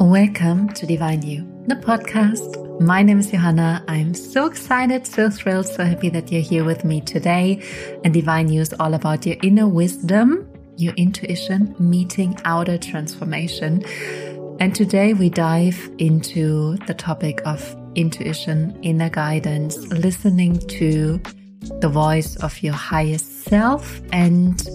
Welcome to Divine You, the podcast. My name is Johanna. I'm so excited, so thrilled, so happy that you're here with me today. And Divine You is all about your inner wisdom, your intuition, meeting outer transformation. And today we dive into the topic of intuition, inner guidance, listening to the voice of your highest self and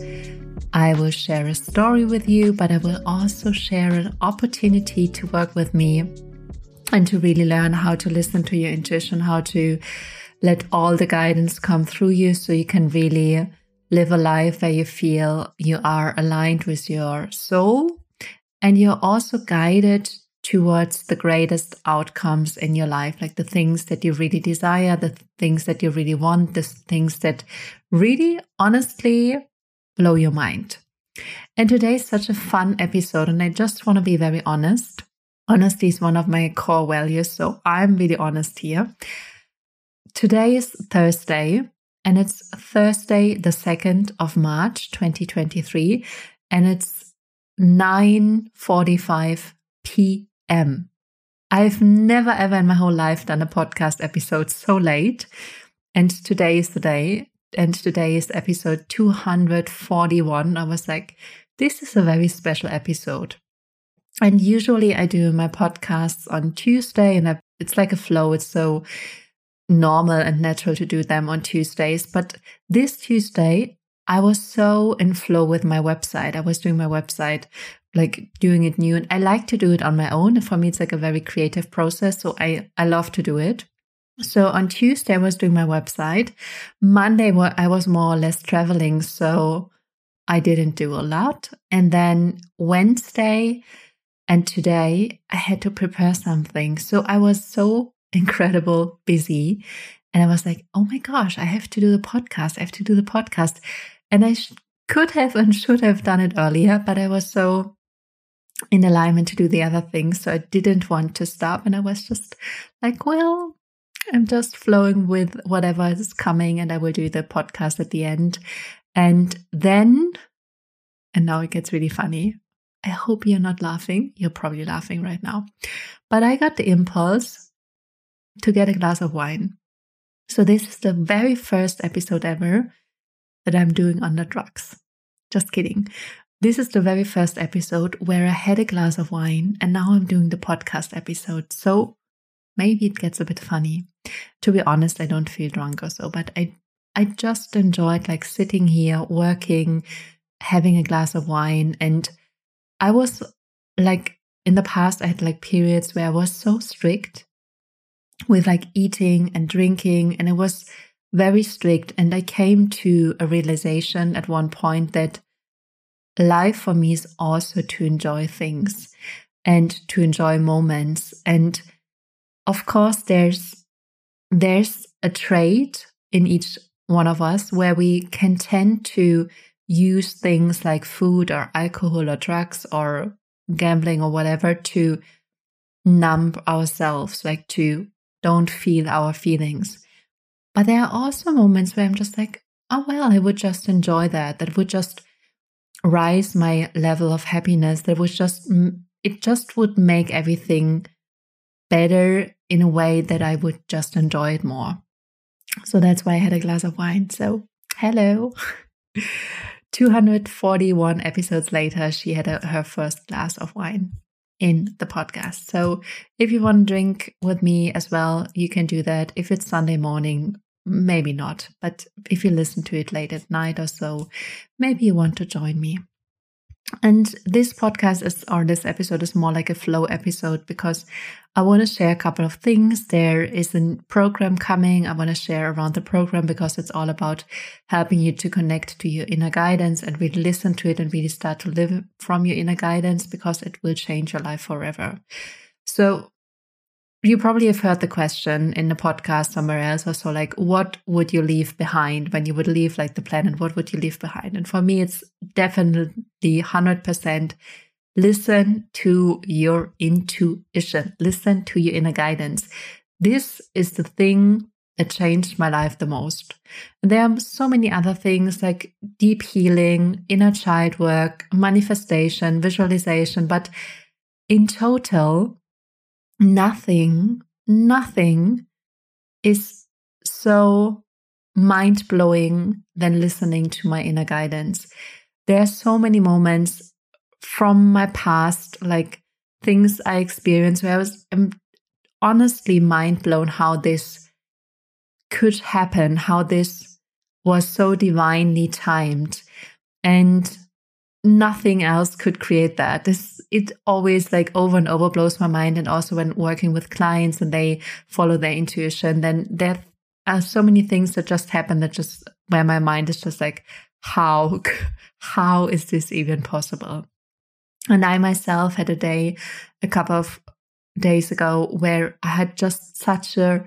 I will share a story with you, but I will also share an opportunity to work with me and to really learn how to listen to your intuition, how to let all the guidance come through you so you can really live a life where you feel you are aligned with your soul. And you're also guided towards the greatest outcomes in your life, like the things that you really desire, the things that you really want, the things that really honestly blow your mind. And today is such a fun episode, and I just want to be very honest. Honesty is one of my core values, so I'm really honest here. Today is Thursday, and it's Thursday, the 2nd of March, 2023, and it's 9:45 p.m. I've never ever in my whole life done a podcast episode so late, and today is the day and today is episode 241. I was like, this is a very special episode. And usually I do my podcasts on Tuesday and I, it's like a flow. It's so normal and natural to do them on Tuesdays. But this Tuesday, I was so in flow with my website. I was doing my website, like doing it new. And I like to do it on my own. For me, it's like a very creative process. So I, I love to do it. So on Tuesday, I was doing my website. Monday, I was more or less traveling. So I didn't do a lot. And then Wednesday and today, I had to prepare something. So I was so incredible busy. And I was like, oh my gosh, I have to do the podcast. I have to do the podcast. And I sh- could have and should have done it earlier, but I was so in alignment to do the other things. So I didn't want to stop. And I was just like, well, I'm just flowing with whatever is coming and I will do the podcast at the end. And then, and now it gets really funny. I hope you're not laughing. You're probably laughing right now. But I got the impulse to get a glass of wine. So this is the very first episode ever that I'm doing under drugs. Just kidding. This is the very first episode where I had a glass of wine and now I'm doing the podcast episode. So maybe it gets a bit funny. To be honest, I don't feel drunk or so, but I I just enjoyed like sitting here working, having a glass of wine and I was like in the past I had like periods where I was so strict with like eating and drinking and it was very strict and I came to a realization at one point that life for me is also to enjoy things and to enjoy moments and of course there's there's a trait in each one of us where we can tend to use things like food or alcohol or drugs or gambling or whatever to numb ourselves like to don't feel our feelings. But there are also moments where i'm just like oh well i would just enjoy that. That would just rise my level of happiness. That would just it just would make everything better in a way that I would just enjoy it more. So that's why I had a glass of wine. So, hello. 241 episodes later, she had a, her first glass of wine in the podcast. So, if you want to drink with me as well, you can do that. If it's Sunday morning, maybe not. But if you listen to it late at night or so, maybe you want to join me. And this podcast is, or this episode is more like a flow episode because I want to share a couple of things. There is a program coming. I want to share around the program because it's all about helping you to connect to your inner guidance and really listen to it and really start to live from your inner guidance because it will change your life forever. So you probably have heard the question in the podcast somewhere else or so like what would you leave behind when you would leave like the planet? What would you leave behind? And for me it's definitely 100% listen to your intuition. Listen to your inner guidance. This is the thing that changed my life the most. There are so many other things like deep healing inner child work manifestation visualization but in total, nothing, nothing is so mind blowing than listening to my inner guidance. There are so many moments from my past, like things I experienced where I was I'm honestly mind blown how this could happen, how this was so divinely timed. And nothing else could create that. This it always like over and over blows my mind. And also when working with clients and they follow their intuition, then there are so many things that just happen that just where my mind is just like, how how is this even possible? And I myself had a day a couple of days ago where I had just such a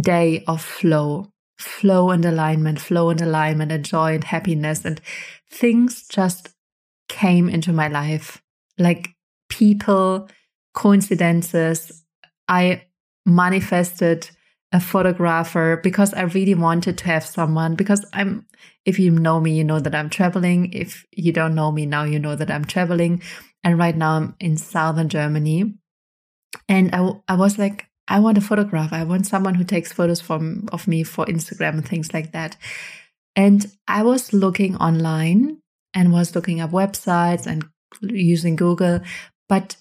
day of flow, flow and alignment, flow and alignment, and joy and happiness. And things just came into my life. Like people, coincidences. I manifested a photographer because I really wanted to have someone because I'm if you know me you know that I'm traveling. If you don't know me now you know that I'm traveling. And right now I'm in southern Germany. And I I was like I want a photograph I want someone who takes photos from of me for Instagram and things like that and I was looking online and was looking up websites and using Google but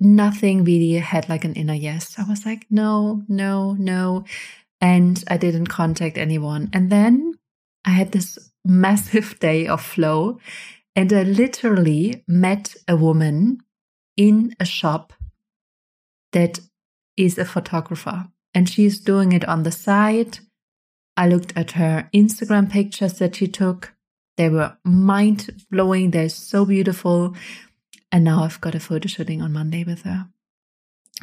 nothing really had like an inner yes. I was like, no, no, no. And I didn't contact anyone. And then I had this massive day of flow. And I literally met a woman in a shop that is a photographer. And she's doing it on the side. I looked at her Instagram pictures that she took. They were mind blowing. They're so beautiful. And now I've got a photo shooting on Monday with her.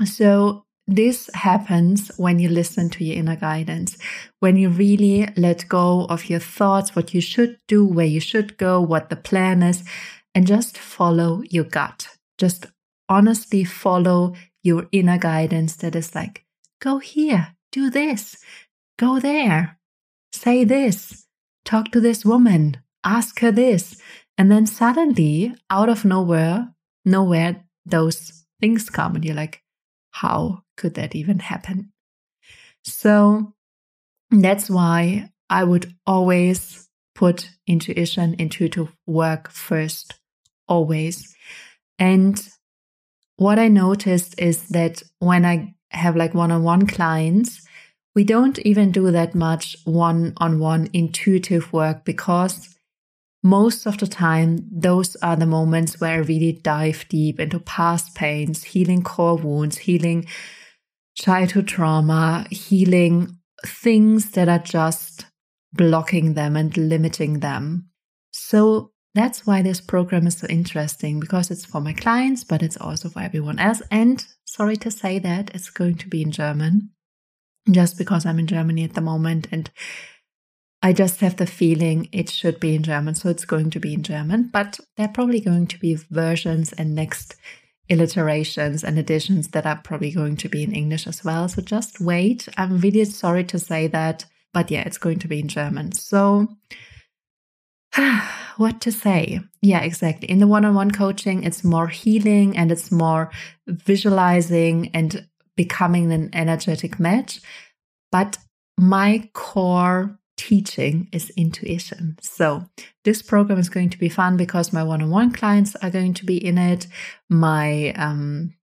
So this happens when you listen to your inner guidance, when you really let go of your thoughts, what you should do, where you should go, what the plan is, and just follow your gut. Just honestly follow your inner guidance that is like, go here, do this, go there, say this, talk to this woman, ask her this. And then suddenly, out of nowhere, nowhere those things come and you're like how could that even happen? So that's why i would always put intuition intuitive work first always. And what i noticed is that when i have like one-on-one clients we don't even do that much one-on-one intuitive work because most of the time, those are the moments where I really dive deep into past pains, healing core wounds, healing childhood trauma, healing things that are just blocking them and limiting them. So that's why this program is so interesting because it's for my clients, but it's also for everyone else. And sorry to say that it's going to be in German just because I'm in Germany at the moment and I just have the feeling it should be in German, so it's going to be in German, but there are probably going to be versions and next alliterations and additions that are probably going to be in English as well. So just wait. I'm really sorry to say that, but yeah, it's going to be in German. So, what to say? Yeah, exactly. In the one on one coaching, it's more healing and it's more visualizing and becoming an energetic match. But my core teaching is intuition. So this program is going to be fun because my one-on-one clients are going to be in it. My um,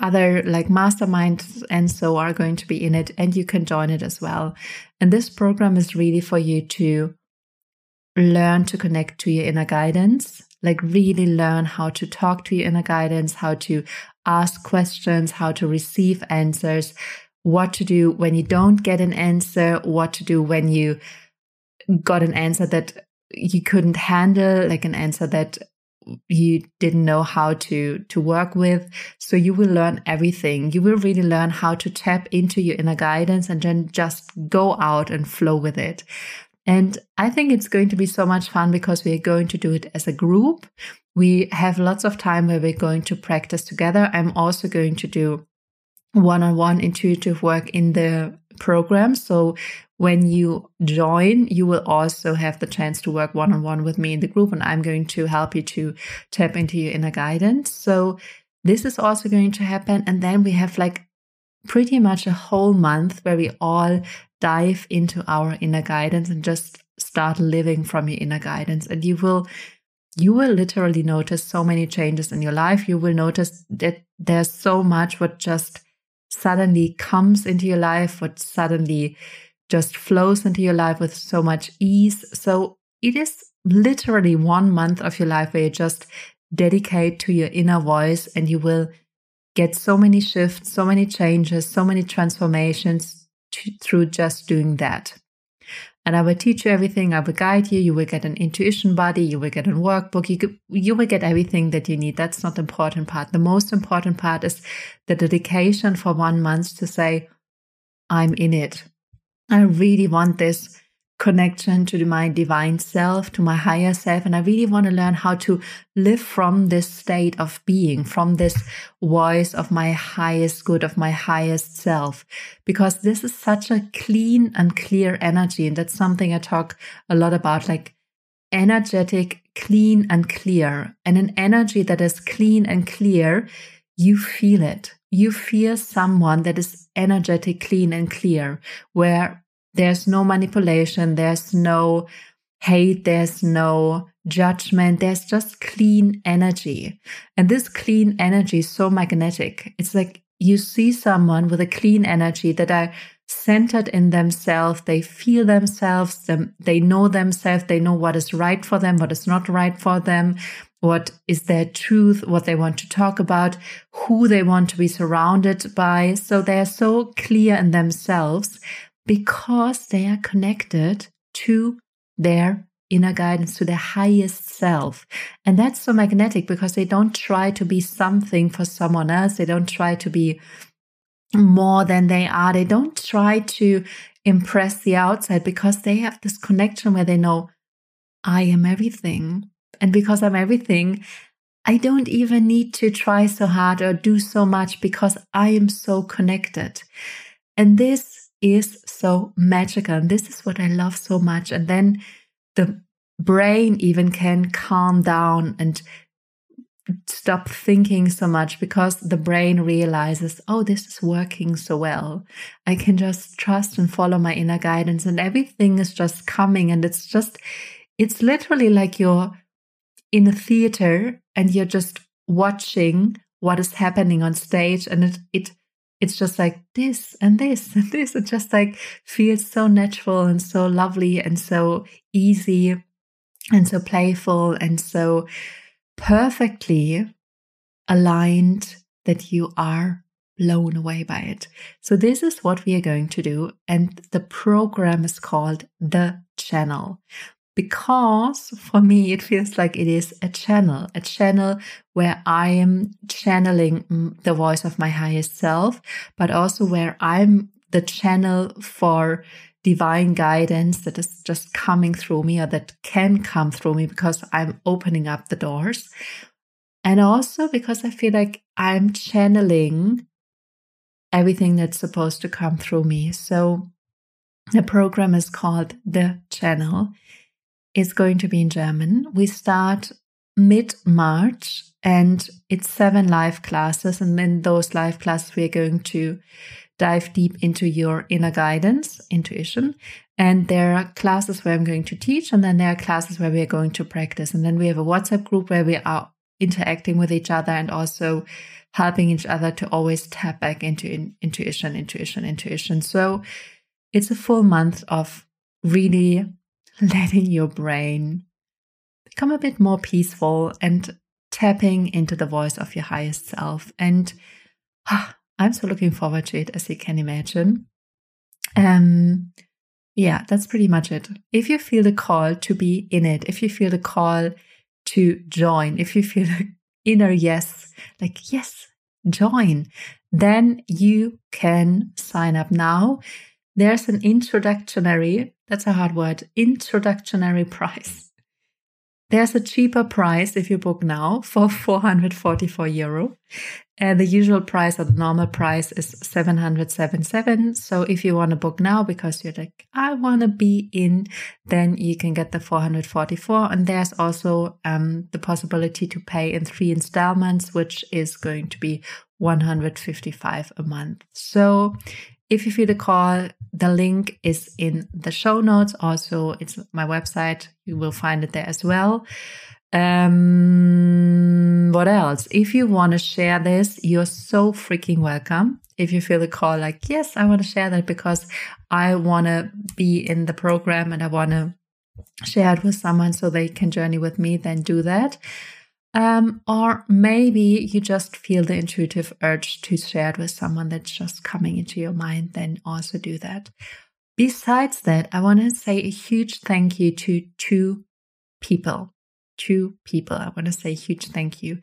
other like masterminds and so are going to be in it, and you can join it as well. And this program is really for you to learn to connect to your inner guidance, like really learn how to talk to your inner guidance, how to ask questions, how to receive answers, what to do when you don't get an answer, what to do when you got an answer that you couldn't handle, like an answer that you didn't know how to to work with. So you will learn everything. You will really learn how to tap into your inner guidance and then just go out and flow with it and i think it's going to be so much fun because we're going to do it as a group we have lots of time where we're going to practice together i'm also going to do one-on-one intuitive work in the program. So when you join, you will also have the chance to work one on one with me in the group, and I'm going to help you to tap into your inner guidance. So this is also going to happen. And then we have like pretty much a whole month where we all dive into our inner guidance and just start living from your inner guidance. And you will you will literally notice so many changes in your life. You will notice that there's so much what just suddenly comes into your life, what suddenly just flows into your life with so much ease. So it is literally one month of your life where you just dedicate to your inner voice and you will get so many shifts, so many changes, so many transformations through just doing that. And I will teach you everything. I will guide you. You will get an intuition body. You will get a workbook. You, could, you will get everything that you need. That's not the important part. The most important part is the dedication for one month to say, I'm in it. I really want this connection to my divine self, to my higher self. And I really want to learn how to live from this state of being, from this voice of my highest good, of my highest self, because this is such a clean and clear energy. And that's something I talk a lot about, like energetic, clean and clear. And an energy that is clean and clear, you feel it. You feel someone that is energetic, clean and clear, where there's no manipulation. There's no hate. There's no judgment. There's just clean energy. And this clean energy is so magnetic. It's like you see someone with a clean energy that are centered in themselves. They feel themselves. They know themselves. They know what is right for them, what is not right for them, what is their truth, what they want to talk about, who they want to be surrounded by. So they are so clear in themselves because they are connected to their inner guidance, to their highest self. And that's so magnetic because they don't try to be something for someone else. They don't try to be more than they are. They don't try to impress the outside because they have this connection where they know, I am everything. And because I'm everything, I don't even need to try so hard or do so much because I am so connected. And this is so magical. And this is what I love so much. And then the brain even can calm down and stop thinking so much because the brain realizes, oh, this is working so well. I can just trust and follow my inner guidance, and everything is just coming. And it's just, it's literally like you're in a theater and you're just watching what is happening on stage, and it, it it's just like this and this and this. It just like feels so natural and so lovely and so easy and so playful and so perfectly aligned that you are blown away by it. So, this is what we are going to do. And the program is called The Channel because for me it feels like it is a channel, a channel where I am channeling mm, the voice of my highest self, but also where I'm the channel for divine guidance that is just coming through me or that can come through me because I'm opening up the doors. And also because I feel like I'm channeling everything that's supposed to come through me. So the program is called The Channel is going to be in German. We start mid March and it's seven live classes. And in those live classes, we are going to dive deep into your inner guidance, intuition. And there are classes where I'm going to teach, and then there are classes where we are going to practice. And then we have a WhatsApp group where we are interacting with each other and also helping each other to always tap back into in, intuition, intuition, intuition. So it's a full month of really letting your brain become a bit more peaceful and tapping into the voice of your highest self. And ah, I'm so looking forward to it, as you can imagine. Um, yeah, that's pretty much it. If you feel the call to be in it, if you feel the call to join, if you feel the inner yes, like, yes, join, then you can sign up now. There's an introductory that's a hard word, introductory price. there's a cheaper price if you book now for 444 euro. And the usual price or the normal price is 777. So if you want to book now because you're like, I want to be in, then you can get the 444. And there's also um, the possibility to pay in three installments, which is going to be 155 a month. So if you feel the call, the link is in the show notes. Also, it's my website. You will find it there as well. Um, what else? If you want to share this, you're so freaking welcome. If you feel the call, like, yes, I want to share that because I want to be in the program and I want to share it with someone so they can journey with me, then do that. Um, or maybe you just feel the intuitive urge to share it with someone that's just coming into your mind, then also do that. Besides that, I want to say a huge thank you to two people. Two people. I want to say huge thank you.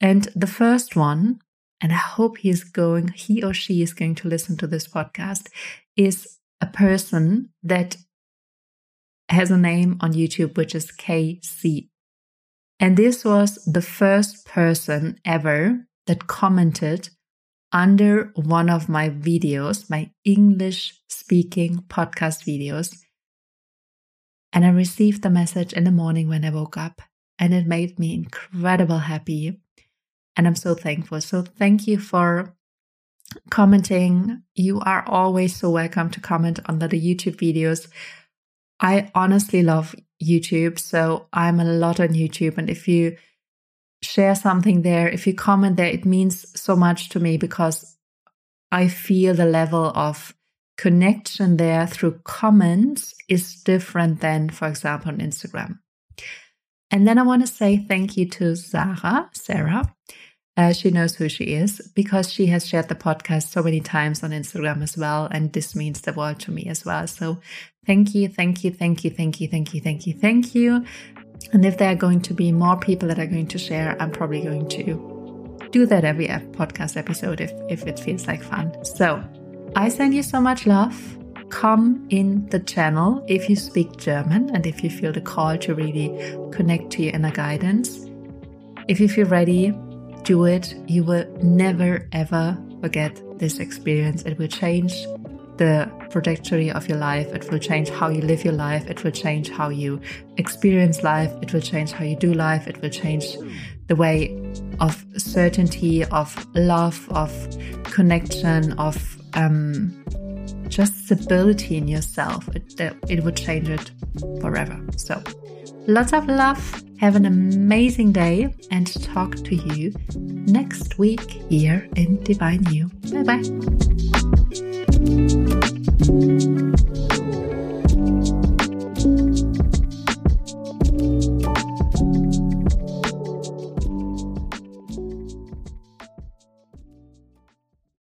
And the first one, and I hope he is going, he or she is going to listen to this podcast, is a person that has a name on YouTube, which is KC and this was the first person ever that commented under one of my videos, my English speaking podcast videos. And I received the message in the morning when I woke up, and it made me incredible happy. And I'm so thankful. So thank you for commenting. You are always so welcome to comment under the YouTube videos. I honestly love YouTube. So I'm a lot on YouTube. And if you share something there, if you comment there, it means so much to me because I feel the level of connection there through comments is different than, for example, on Instagram. And then I want to say thank you to Sarah, Sarah, uh, she knows who she is because she has shared the podcast so many times on Instagram as well. And this means the world to me as well. So thank you, thank you, thank you, thank you, thank you, thank you, thank you. And if there are going to be more people that are going to share, I'm probably going to do that every podcast episode if, if it feels like fun. So I send you so much love. Come in the channel if you speak German and if you feel the call to really connect to your inner guidance. If you feel ready, do it. You will never ever forget this experience. It will change the trajectory of your life. It will change how you live your life. It will change how you experience life. It will change how you do life. It will change the way of certainty, of love, of connection, of um, just stability in yourself. It, it would change it forever. So, lots of love have an amazing day and talk to you next week here in Divine You. Bye bye.